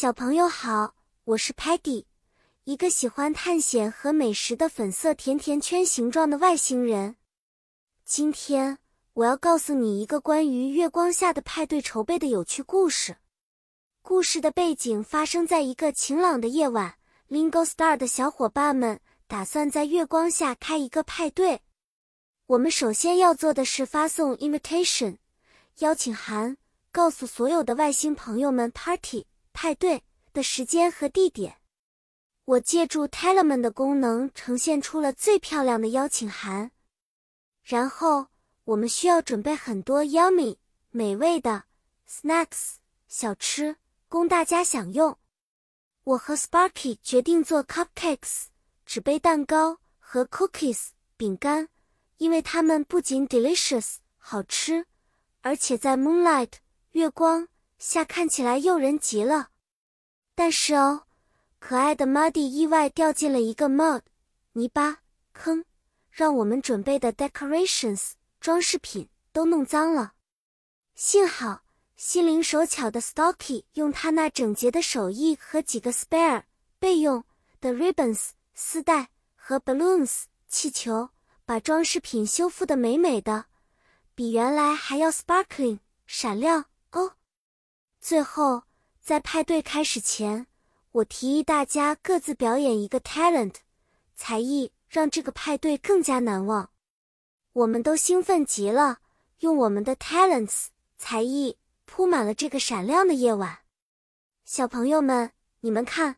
小朋友好，我是 Patty，一个喜欢探险和美食的粉色甜甜圈形状的外星人。今天我要告诉你一个关于月光下的派对筹备的有趣故事。故事的背景发生在一个晴朗的夜晚，Lingo Star 的小伙伴们打算在月光下开一个派对。我们首先要做的是发送 invitation 邀请函，告诉所有的外星朋友们 party。派对的时间和地点，我借助 Telemann 的功能呈现出了最漂亮的邀请函。然后我们需要准备很多 yummy 美味的 snacks 小吃供大家享用。我和 Sparky 决定做 cupcakes 纸杯蛋糕和 cookies 饼干，因为它们不仅 delicious 好吃，而且在 moonlight 月光。下看起来诱人极了，但是哦，可爱的 Muddy 意外掉进了一个 mud 泥巴坑，让我们准备的 decorations 装饰品都弄脏了。幸好心灵手巧的 Stocky 用他那整洁的手艺和几个 spare 备用的 ribbons 丝带和 balloons 气球，把装饰品修复的美美的，比原来还要 sparkling 闪亮哦。最后，在派对开始前，我提议大家各自表演一个 talent 才艺，让这个派对更加难忘。我们都兴奋极了，用我们的 talents 才艺铺满了这个闪亮的夜晚。小朋友们，你们看，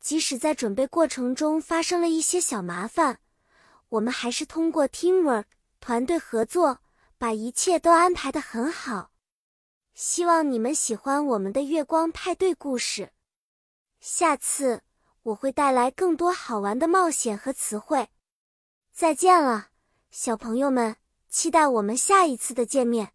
即使在准备过程中发生了一些小麻烦，我们还是通过 teamwork 团队合作，把一切都安排的很好。希望你们喜欢我们的月光派对故事。下次我会带来更多好玩的冒险和词汇。再见了，小朋友们！期待我们下一次的见面。